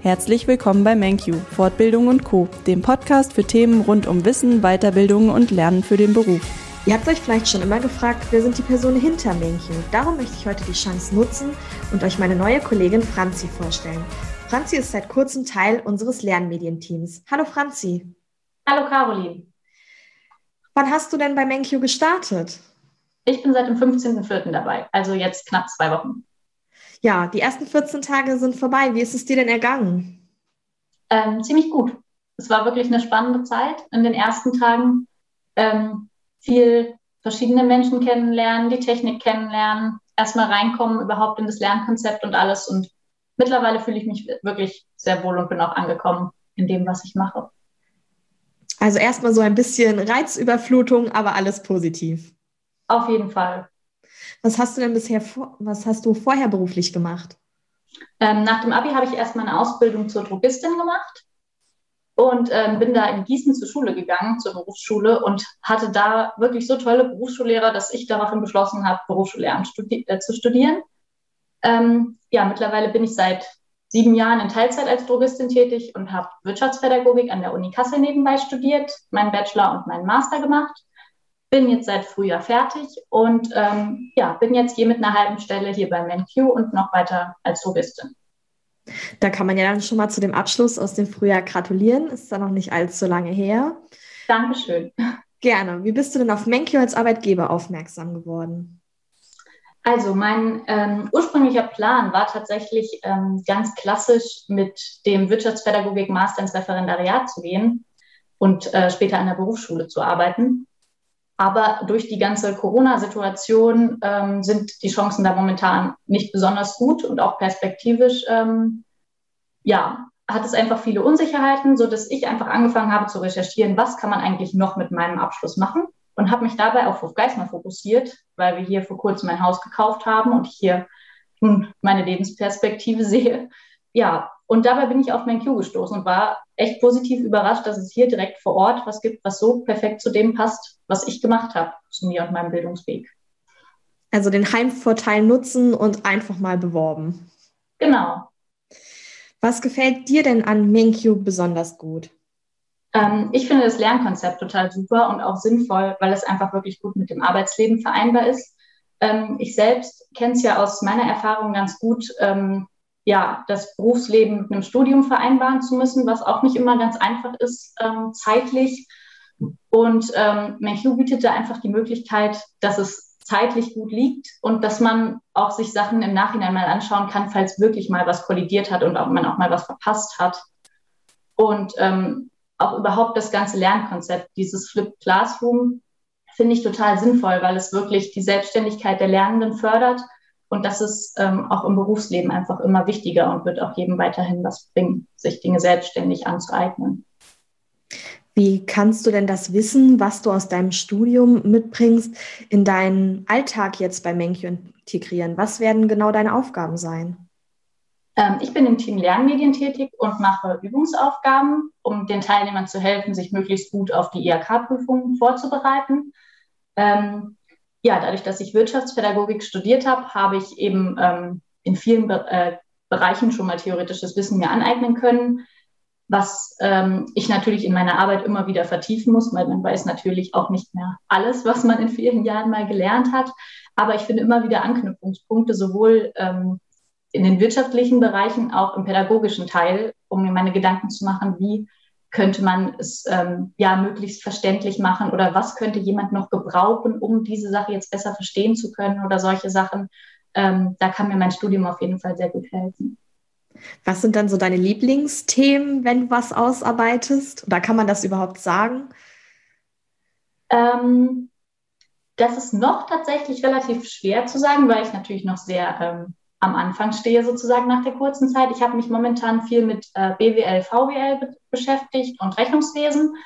Herzlich willkommen bei MenQ, Fortbildung und Co., dem Podcast für Themen rund um Wissen, Weiterbildung und Lernen für den Beruf. Ihr habt euch vielleicht schon immer gefragt, wer sind die Personen hinter MenQ? Darum möchte ich heute die Chance nutzen und euch meine neue Kollegin Franzi vorstellen. Franzi ist seit kurzem Teil unseres Lernmedienteams. Hallo Franzi. Hallo Caroline. Wann hast du denn bei MenQ gestartet? Ich bin seit dem 15.04. dabei, also jetzt knapp zwei Wochen. Ja, die ersten 14 Tage sind vorbei. Wie ist es dir denn ergangen? Ähm, ziemlich gut. Es war wirklich eine spannende Zeit in den ersten Tagen. Ähm, viel verschiedene Menschen kennenlernen, die Technik kennenlernen, erstmal reinkommen überhaupt in das Lernkonzept und alles. Und mittlerweile fühle ich mich wirklich sehr wohl und bin auch angekommen in dem, was ich mache. Also erstmal so ein bisschen Reizüberflutung, aber alles positiv. Auf jeden Fall. Was hast du denn bisher, was hast du vorher beruflich gemacht? Ähm, nach dem Abi habe ich erstmal eine Ausbildung zur Drogistin gemacht und ähm, bin da in Gießen zur Schule gegangen, zur Berufsschule und hatte da wirklich so tolle Berufsschullehrer, dass ich daraufhin beschlossen habe, Berufsschullehramt studi äh, zu studieren. Ähm, ja, mittlerweile bin ich seit sieben Jahren in Teilzeit als Drogistin tätig und habe Wirtschaftspädagogik an der Uni Kassel nebenbei studiert, meinen Bachelor und meinen Master gemacht bin jetzt seit Frühjahr fertig und ähm, ja, bin jetzt hier mit einer halben Stelle hier bei MenQ und noch weiter als Touristin. Da kann man ja dann schon mal zu dem Abschluss aus dem Frühjahr gratulieren. Ist da noch nicht allzu lange her. Dankeschön. Gerne. Wie bist du denn auf MenQ als Arbeitgeber aufmerksam geworden? Also mein ähm, ursprünglicher Plan war tatsächlich ähm, ganz klassisch mit dem Wirtschaftspädagogik Master ins Referendariat zu gehen und äh, später an der Berufsschule zu arbeiten. Aber durch die ganze Corona-Situation ähm, sind die Chancen da momentan nicht besonders gut und auch perspektivisch, ähm, ja, hat es einfach viele Unsicherheiten, so dass ich einfach angefangen habe zu recherchieren, was kann man eigentlich noch mit meinem Abschluss machen und habe mich dabei auf Hofgeismar fokussiert, weil wir hier vor kurzem ein Haus gekauft haben und ich hier nun meine Lebensperspektive sehe. Ja, und dabei bin ich auf MenQ gestoßen und war echt positiv überrascht, dass es hier direkt vor Ort was gibt, was so perfekt zu dem passt, was ich gemacht habe, zu mir und meinem Bildungsweg. Also den Heimvorteil nutzen und einfach mal beworben. Genau. Was gefällt dir denn an MenQ besonders gut? Ähm, ich finde das Lernkonzept total super und auch sinnvoll, weil es einfach wirklich gut mit dem Arbeitsleben vereinbar ist. Ähm, ich selbst kenne es ja aus meiner Erfahrung ganz gut, ähm, ja, das Berufsleben mit einem Studium vereinbaren zu müssen, was auch nicht immer ganz einfach ist, ähm, zeitlich. Und ähm, MenQ bietet da einfach die Möglichkeit, dass es zeitlich gut liegt und dass man auch sich Sachen im Nachhinein mal anschauen kann, falls wirklich mal was kollidiert hat und auch man auch mal was verpasst hat. Und ähm, auch überhaupt das ganze Lernkonzept, dieses Flipped Classroom, finde ich total sinnvoll, weil es wirklich die Selbstständigkeit der Lernenden fördert und das ist ähm, auch im Berufsleben einfach immer wichtiger und wird auch jedem weiterhin was bringen, sich Dinge selbstständig anzueignen. Wie kannst du denn das Wissen, was du aus deinem Studium mitbringst, in deinen Alltag jetzt bei Menkyo integrieren? Was werden genau deine Aufgaben sein? Ähm, ich bin im Team Lernmedien tätig und mache Übungsaufgaben, um den Teilnehmern zu helfen, sich möglichst gut auf die IHK-Prüfungen vorzubereiten. Ähm, ja, dadurch, dass ich Wirtschaftspädagogik studiert habe, habe ich eben ähm, in vielen Be äh, Bereichen schon mal theoretisches Wissen mir aneignen können, was ähm, ich natürlich in meiner Arbeit immer wieder vertiefen muss, weil man weiß natürlich auch nicht mehr alles, was man in vielen Jahren mal gelernt hat. Aber ich finde immer wieder Anknüpfungspunkte, sowohl ähm, in den wirtschaftlichen Bereichen, auch im pädagogischen Teil, um mir meine Gedanken zu machen, wie könnte man es ähm, ja möglichst verständlich machen oder was könnte jemand noch gebrauchen, um diese Sache jetzt besser verstehen zu können oder solche Sachen. Ähm, da kann mir mein Studium auf jeden Fall sehr gut helfen. Was sind dann so deine Lieblingsthemen, wenn du was ausarbeitest? Oder kann man das überhaupt sagen? Ähm, das ist noch tatsächlich relativ schwer zu sagen, weil ich natürlich noch sehr ähm, am Anfang stehe sozusagen nach der kurzen Zeit. Ich habe mich momentan viel mit äh, BWL, VWL be beschäftigt und Rechnungswesen,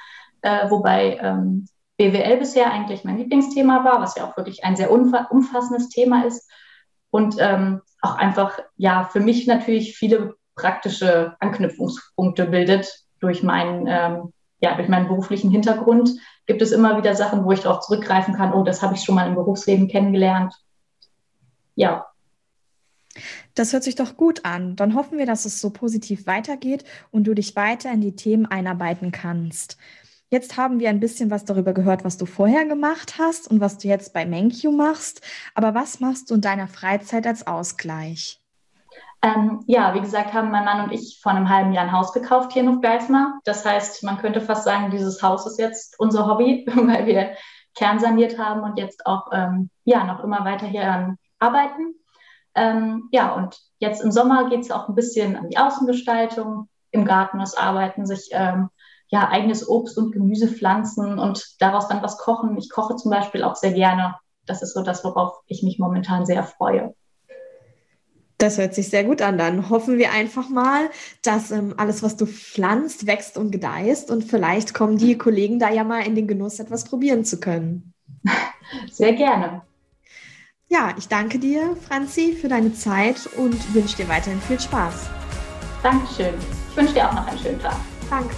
äh, wobei ähm, BWL bisher eigentlich mein Lieblingsthema war, was ja auch wirklich ein sehr umfassendes Thema ist und ähm, auch einfach ja für mich natürlich viele praktische Anknüpfungspunkte bildet durch meinen ähm, ja durch meinen beruflichen Hintergrund gibt es immer wieder Sachen, wo ich darauf zurückgreifen kann. Oh, das habe ich schon mal im Berufsleben kennengelernt. Ja, Das hört sich doch gut an. Dann hoffen wir, dass es so positiv weitergeht und du dich weiter in die Themen einarbeiten kannst. Jetzt haben wir ein bisschen was darüber gehört, was du vorher gemacht hast und was du jetzt bei MenQ machst. Aber was machst du in deiner Freizeit als Ausgleich? Ähm, ja, wie gesagt, haben mein Mann und ich vor einem halben Jahr ein Haus gekauft hier in Hofgeismar. Das heißt, man könnte fast sagen, dieses Haus ist jetzt unser Hobby, weil wir kernsaniert haben und jetzt auch ähm, ja, noch immer weiter hier arbeiten. Ähm, ja, und jetzt im Sommer geht es auch ein bisschen an die Außengestaltung, im Garten was arbeiten, sich ähm, ja, eigenes Obst und Gemüse pflanzen und daraus dann was kochen. Ich koche zum Beispiel auch sehr gerne. Das ist so das, worauf ich mich momentan sehr freue. Das hört sich sehr gut an. Dann hoffen wir einfach mal, dass ähm, alles, was du pflanzt, wächst und gedeißt. Und vielleicht kommen die Kollegen da ja mal in den Genuss, etwas probieren zu können. Sehr gerne. Ja, ich danke dir, Franzi, für deine Zeit und wünsche dir weiterhin viel Spaß. Dankeschön. Ich wünsche dir auch noch einen schönen Tag. Danke.